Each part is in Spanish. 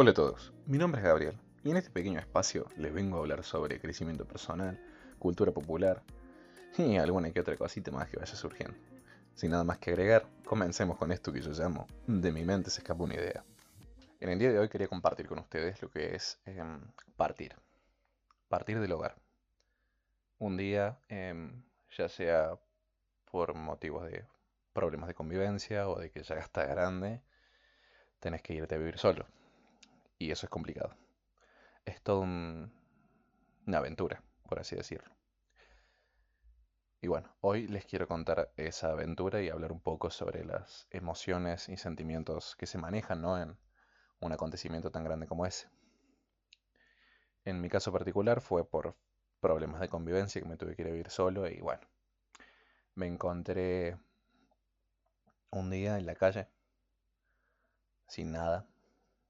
Hola a todos, mi nombre es Gabriel y en este pequeño espacio les vengo a hablar sobre crecimiento personal, cultura popular y alguna que otra cosita más que vaya surgiendo. Sin nada más que agregar, comencemos con esto que yo llamo De mi mente se escapa una idea. En el día de hoy quería compartir con ustedes lo que es em, partir. Partir del hogar. Un día, em, ya sea por motivos de problemas de convivencia o de que ya está grande, tenés que irte a vivir solo. Y eso es complicado. Es todo una aventura, por así decirlo. Y bueno, hoy les quiero contar esa aventura y hablar un poco sobre las emociones y sentimientos que se manejan ¿no? en un acontecimiento tan grande como ese. En mi caso particular fue por problemas de convivencia que me tuve que ir a vivir solo y bueno, me encontré un día en la calle, sin nada,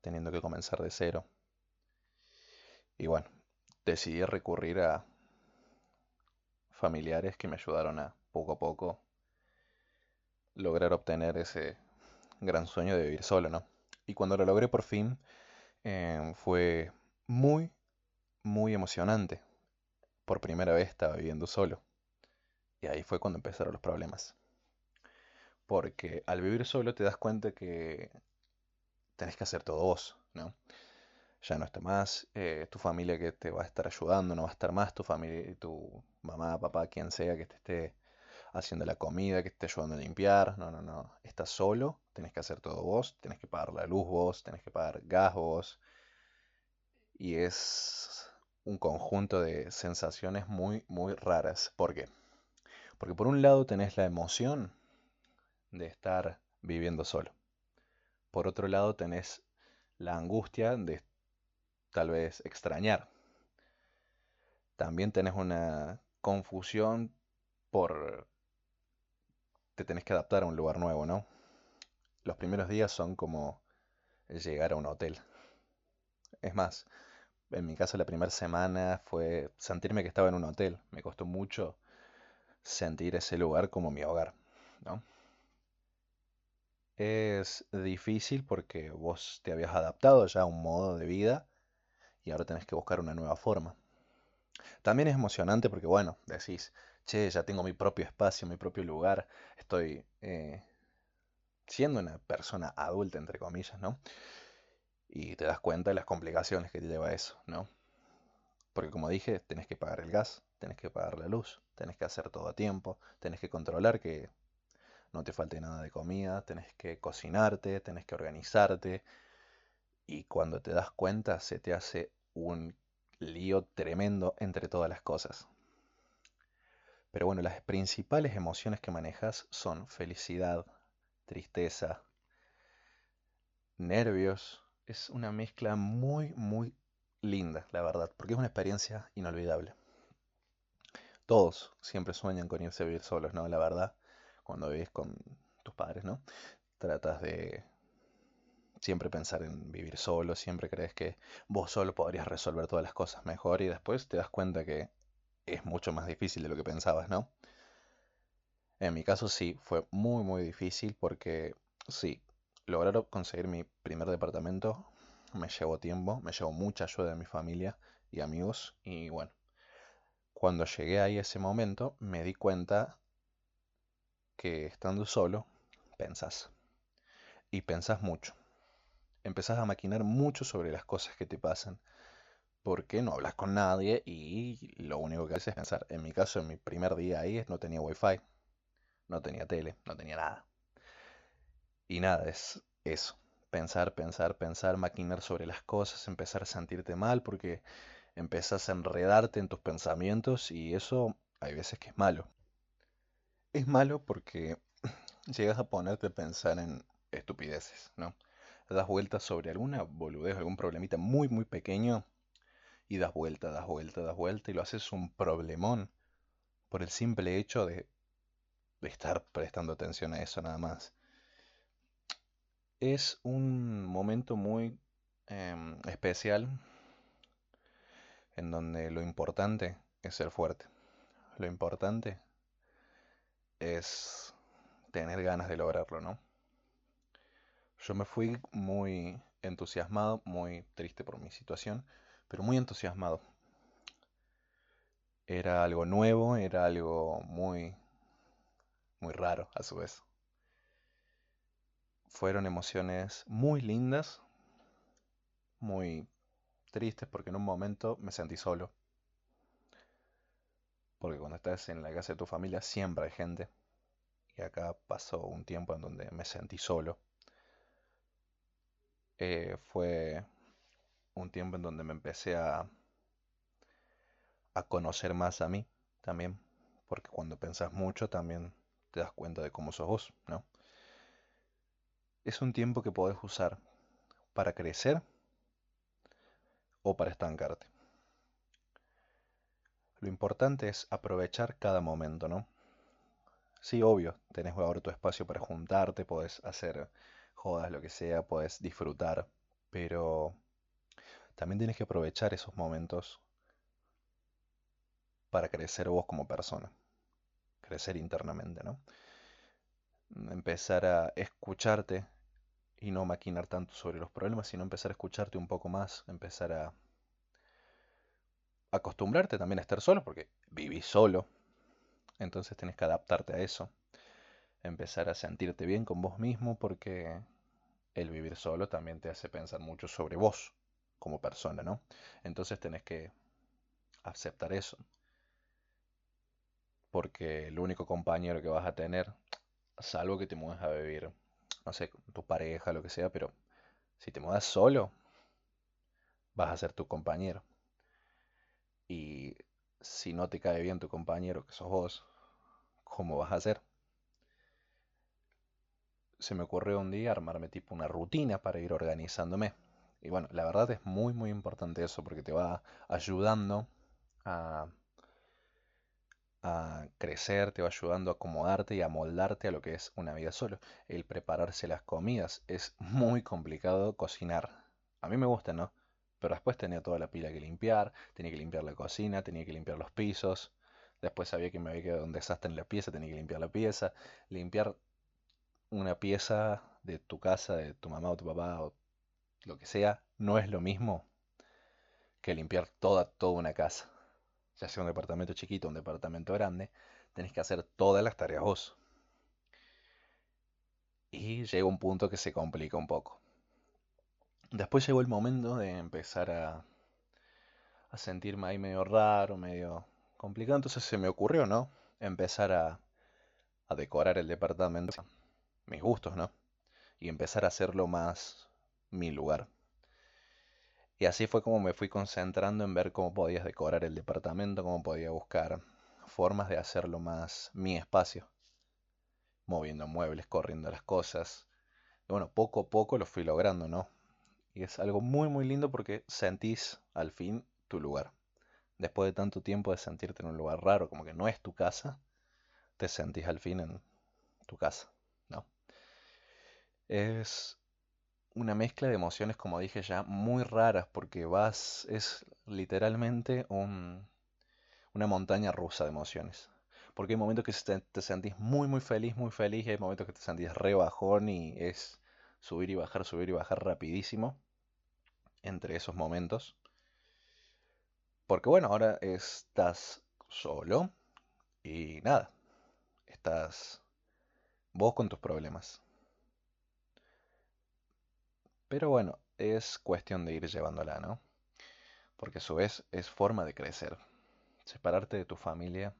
teniendo que comenzar de cero. Y bueno, decidí recurrir a familiares que me ayudaron a poco a poco lograr obtener ese gran sueño de vivir solo, ¿no? Y cuando lo logré por fin, em, fue muy, muy emocionante. Por primera vez estaba viviendo solo. Y ahí fue cuando empezaron los problemas. Porque al vivir solo te das cuenta que tenés que hacer todo vos, ¿no? Ya no está más eh, tu familia que te va a estar ayudando, no va a estar más tu familia, tu mamá, papá, quien sea que te esté haciendo la comida, que te esté ayudando a limpiar. No, no, no. Estás solo, tenés que hacer todo vos, tenés que pagar la luz vos, tenés que pagar gas vos. Y es un conjunto de sensaciones muy, muy raras. ¿Por qué? Porque por un lado tenés la emoción de estar viviendo solo. Por otro lado tenés la angustia de tal vez extrañar. También tenés una confusión por... te tenés que adaptar a un lugar nuevo, ¿no? Los primeros días son como llegar a un hotel. Es más, en mi caso la primera semana fue sentirme que estaba en un hotel. Me costó mucho sentir ese lugar como mi hogar, ¿no? Es difícil porque vos te habías adaptado ya a un modo de vida y ahora tenés que buscar una nueva forma. También es emocionante porque, bueno, decís, che, ya tengo mi propio espacio, mi propio lugar, estoy eh, siendo una persona adulta, entre comillas, ¿no? Y te das cuenta de las complicaciones que te lleva eso, ¿no? Porque como dije, tenés que pagar el gas, tenés que pagar la luz, tenés que hacer todo a tiempo, tenés que controlar que no te falte nada de comida, tenés que cocinarte, tenés que organizarte. Y cuando te das cuenta se te hace un lío tremendo entre todas las cosas. Pero bueno, las principales emociones que manejas son felicidad, tristeza, nervios. Es una mezcla muy, muy linda, la verdad, porque es una experiencia inolvidable. Todos siempre sueñan con irse a vivir solos, ¿no? La verdad cuando vives con tus padres, ¿no? Tratas de siempre pensar en vivir solo, siempre crees que vos solo podrías resolver todas las cosas mejor y después te das cuenta que es mucho más difícil de lo que pensabas, ¿no? En mi caso sí, fue muy muy difícil porque sí, lograr conseguir mi primer departamento me llevó tiempo, me llevó mucha ayuda de mi familia y amigos y bueno, cuando llegué ahí a ese momento me di cuenta que estando solo, pensás. Y pensás mucho. Empezás a maquinar mucho sobre las cosas que te pasan. Porque no hablas con nadie y lo único que haces es pensar. En mi caso, en mi primer día ahí no tenía wifi, no tenía tele, no tenía nada. Y nada, es eso. Pensar, pensar, pensar, maquinar sobre las cosas, empezar a sentirte mal porque empezás a enredarte en tus pensamientos y eso hay veces que es malo. Es malo porque llegas a ponerte a pensar en estupideces, ¿no? Das vueltas sobre alguna boludez, algún problemita muy, muy pequeño y das vuelta, das vuelta, das vuelta y lo haces un problemón por el simple hecho de, estar prestando atención a eso nada más. Es un momento muy em, especial en donde lo importante es ser fuerte. Lo importante es tener ganas de lograrlo, ¿no? Yo me fui muy entusiasmado, muy triste por mi situación, pero muy entusiasmado. Era algo nuevo, era algo muy, muy raro a su vez. Fueron emociones muy lindas, muy tristes porque en un momento me sentí solo. Porque cuando estás en la casa de tu familia siempre hay gente. Y acá pasó un tiempo en donde me sentí solo. Eh, fue un tiempo en donde me empecé a, a conocer más a mí también. Porque cuando pensás mucho también te das cuenta de cómo sos vos, ¿no? Es un tiempo que podés usar para crecer o para estancarte. Lo importante es aprovechar cada momento, ¿no? Sí, obvio, tenés ahora tu espacio para juntarte, podés hacer jodas, lo que sea, podés disfrutar, pero también tienes que aprovechar esos momentos para crecer vos como persona, crecer internamente, ¿no? Empezar a escucharte y no maquinar tanto sobre los problemas, sino empezar a escucharte un poco más, empezar a acostumbrarte también a estar solo, porque vivís solo, entonces tienes que adaptarte a eso, empezar a sentirte bien con vos mismo, porque el vivir solo también te hace pensar mucho sobre vos como persona, ¿no? Entonces tenés que aceptar eso, porque el único compañero que vas a tener, salvo que te mudes a vivir, no sé, tu pareja, lo que sea, pero si te mudas solo, vas a ser tu compañero. Y si no te cae bien tu compañero, que sos vos, ¿cómo vas a hacer? Se me ocurrió un día armarme tipo una rutina para ir organizándome. Y bueno, la verdad es muy muy importante eso porque te va ayudando a, a crecer, te va ayudando a acomodarte y a moldarte a lo que es una vida solo. El prepararse las comidas es muy complicado cocinar. A mí me gusta, ¿no? Pero después tenía toda la pila que limpiar, tenía que limpiar la cocina, tenía que limpiar los pisos. Después sabía que me había quedado un desastre en la pieza, tenía que limpiar la pieza. Limpiar una pieza de tu casa, de tu mamá o tu papá o lo que sea, no es lo mismo que limpiar toda, toda una casa. Ya sea un departamento chiquito o un departamento grande, tenés que hacer todas las tareas vos. Y llega un punto que se complica un poco. Después llegó el momento de empezar a, sentirme ahí medio raro, medio complicado. Entonces se me ocurrió, ¿no? Empezar a, a decorar el departamento. Mis gustos, ¿no? Y empezar a hacerlo más mi lugar. Y así fue como me fui concentrando en ver cómo podías decorar el departamento, cómo podía buscar formas de hacerlo más mi espacio. Moviendo muebles, corriendo las cosas. Bueno, poco a poco lo fui logrando, ¿no? Y es algo muy, muy lindo porque sentís al fin tu lugar. Después de tanto tiempo de sentirte en un lugar raro, como que no es tu casa, te sentís al fin en tu casa, ¿no? Es una mezcla de emociones, como dije ya, muy raras porque vas, es literalmente un, una montaña rusa de emociones. Porque hay momentos que te, te sentís muy, muy feliz, muy feliz, y hay momentos que te sentís re bajón y es subir y bajar, subir y bajar rapidísimo entre esos momentos. Porque bueno, ahora estás solo y nada, estás vos con tus problemas. Pero bueno, es cuestión de ir llevándola, ¿no? Porque a su vez es forma de crecer. Separarte de tu familia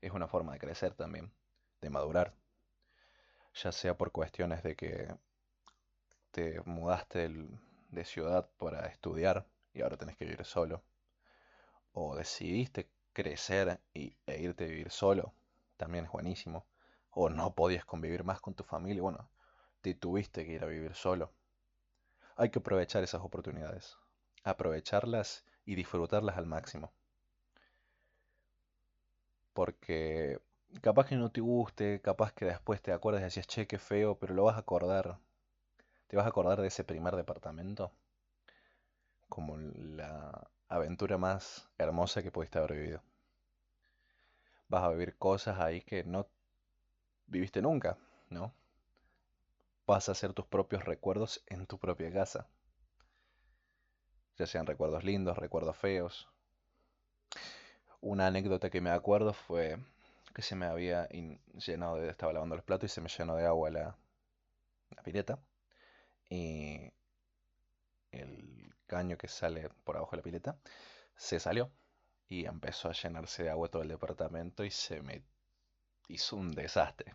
es una forma de crecer también, de madurar. Ya sea por cuestiones de que te mudaste de ciudad para estudiar y ahora tenés que vivir solo, o decidiste crecer y, e irte a vivir solo, también es buenísimo, o no podías convivir más con tu familia, bueno, te tuviste que ir a vivir solo. Hay que aprovechar esas oportunidades, aprovecharlas y disfrutarlas al máximo. Porque capaz que no te guste, capaz que después te acuerdas y decías, che, qué feo, pero lo vas a acordar ¿Te vas a acordar de ese primer departamento? Como la aventura más hermosa que pudiste haber vivido. Vas a vivir cosas ahí que no viviste nunca, ¿no? Vas a hacer tus propios recuerdos en tu propia casa. ya sean recuerdos lindos, recuerdos feos. Una anécdota que me acuerdo fue que se me había llenado de, estaba lavando los platos y se me llenó de agua la, la. Y el caño que sale por abajo de la pileta se salió y empezó a llenarse de agua todo el departamento y se me hizo un desastre.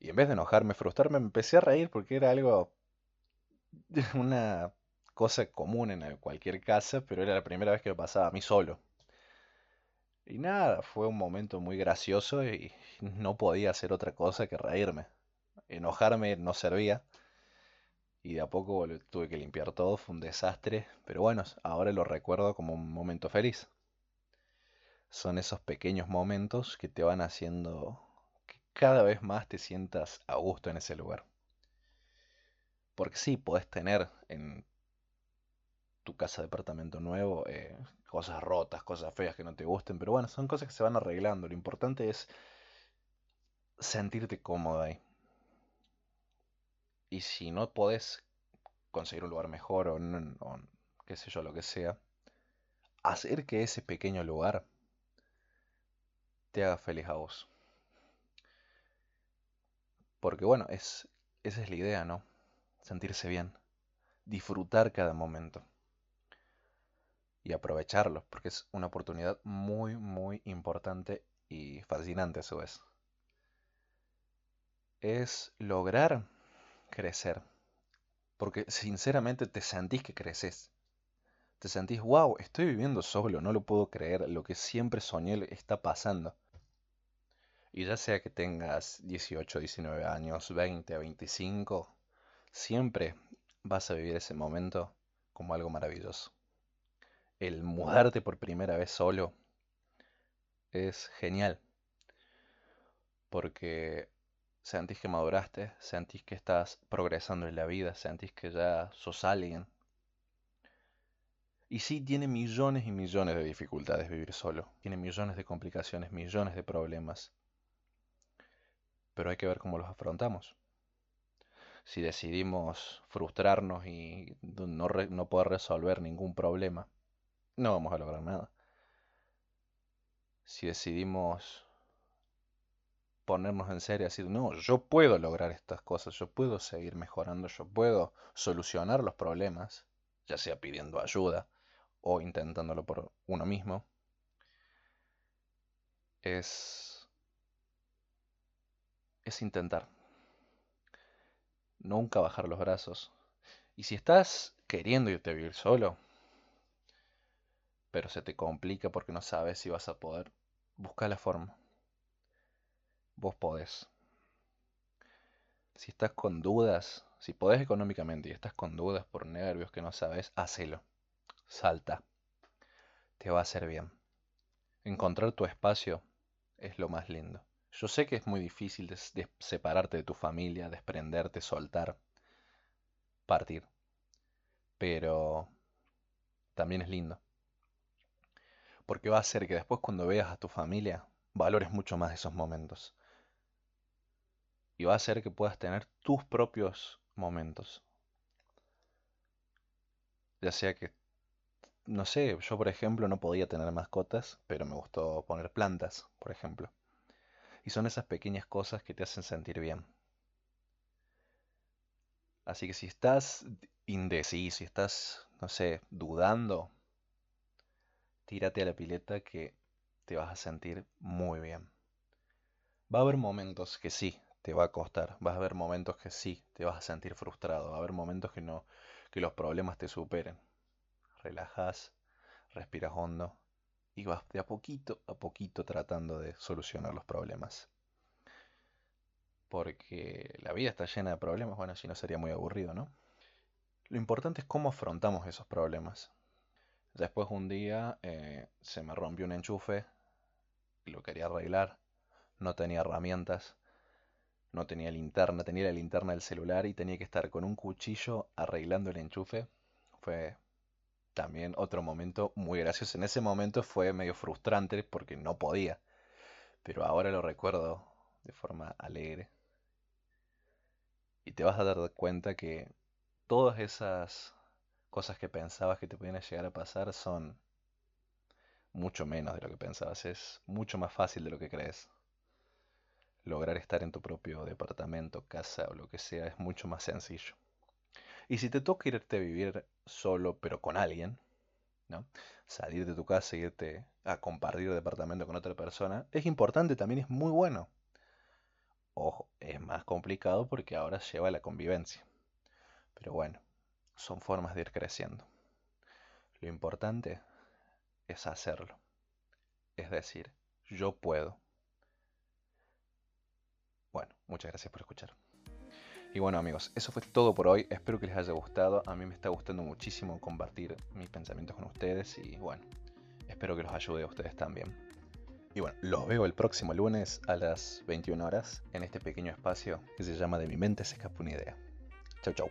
Y en vez de enojarme, frustrarme, me empecé a reír porque era algo, una cosa común en cualquier casa, pero era la primera vez que me pasaba a mí solo. Y nada, fue un momento muy gracioso y no podía hacer otra cosa que reírme. Enojarme no servía. Y de a poco tuve que limpiar todo, fue un desastre. Pero bueno, ahora lo recuerdo como un momento feliz. Son esos pequeños momentos que te van haciendo que cada vez más te sientas a gusto en ese lugar. Porque sí, podés tener en tu casa de departamento nuevo eh, cosas rotas, cosas feas que no te gusten, pero bueno, son cosas que se van arreglando. Lo importante es sentirte cómodo ahí. Y si no podés conseguir un lugar mejor o, o qué sé yo, lo que sea, hacer que ese pequeño lugar te haga feliz a vos. Porque bueno, es, esa es la idea, ¿no? Sentirse bien, disfrutar cada momento y aprovecharlo, porque es una oportunidad muy, muy importante y fascinante a su vez. Es lograr crecer, porque sinceramente te sentís que creces. Te sentís, wow, estoy viviendo solo, no lo puedo creer, lo que siempre soñé está pasando. Y ya sea que tengas 18, 19 años, 20, 25, siempre vas a vivir ese momento como algo maravilloso el mudarte por primera vez solo es genial. Porque sentís que maduraste, sentís que estás progresando en la vida, sentís que ya sos alguien. Y sí, tiene millones y millones de dificultades vivir solo. Tiene millones de complicaciones, millones de problemas. Pero hay que ver cómo los afrontamos. Si decidimos frustrarnos y no, no poder resolver ningún problema, no vamos a lograr nada. Si decidimos ponernos en serio decir, no, yo puedo lograr estas cosas, yo puedo seguir mejorando, yo puedo solucionar los problemas, ya sea pidiendo ayuda o intentándolo por uno mismo, es, es intentar. Nunca bajar los brazos. Y si estás queriendo irte a vivir solo, pero se te complica porque no sabes si vas a poder, buscar la forma. Vos podés. Si estás con dudas, si podés económicamente y estás con dudas por nervios que no sabes, hacelo. Salta. Te va a hacer bien. Encontrar tu espacio es lo más lindo. Yo sé que es muy difícil de separarte de tu familia, desprenderte, soltar, partir. Pero también es lindo porque va a hacer que después cuando veas a tu familia valores mucho más esos momentos. Y va a hacer que puedas tener tus propios momentos. Ya sea que, no sé, yo por ejemplo no podía tener mascotas, pero me gustó poner plantas, por ejemplo. Y son esas pequeñas cosas que te hacen sentir bien. Así que si estás indeciso, si estás, no sé, dudando, tírate a la pileta que te vas a sentir muy bien. Va a haber momentos que sí, te va a costar, va a haber momentos que sí, te vas a sentir frustrado, va a haber momentos que no, que los problemas te superen. Relajas, respiras hondo y vas de a poquito a poquito tratando de solucionar los problemas. Porque la vida está llena de problemas, bueno, si no sería muy aburrido, ¿no? Lo importante es cómo afrontamos esos problemas. Después un día eh, se me rompió un enchufe, lo quería arreglar, no tenía herramientas, no tenía linterna, tenía la linterna del celular y tenía que estar con un cuchillo arreglando el enchufe. Fue también otro momento muy gracioso. En ese momento fue medio frustrante porque no podía, pero ahora lo recuerdo de forma alegre. Y te vas a dar cuenta que todas esas cosas que pensabas que te podían llegar a pasar son mucho menos de lo que pensabas. Es mucho más fácil de lo que crees. Lograr estar en tu propio departamento, casa o lo que sea es mucho más sencillo. Y si te toca irte a vivir solo pero con alguien, ¿no? Salir de tu casa y irte a compartir departamento con otra persona, es importante, también es muy bueno. Ojo, es más complicado porque ahora lleva la convivencia. Pero bueno, son formas de ir creciendo. Lo importante es hacerlo. Es decir, yo puedo. Bueno, muchas gracias por escuchar. Y bueno amigos, eso fue todo por hoy. Espero que les haya gustado. A mí me está gustando muchísimo compartir mis pensamientos con ustedes y bueno, espero que los ayude a ustedes también. Y bueno, los veo el próximo lunes a las 21 horas en este pequeño espacio que se llama De mi mente se escapa una idea. Chau chau.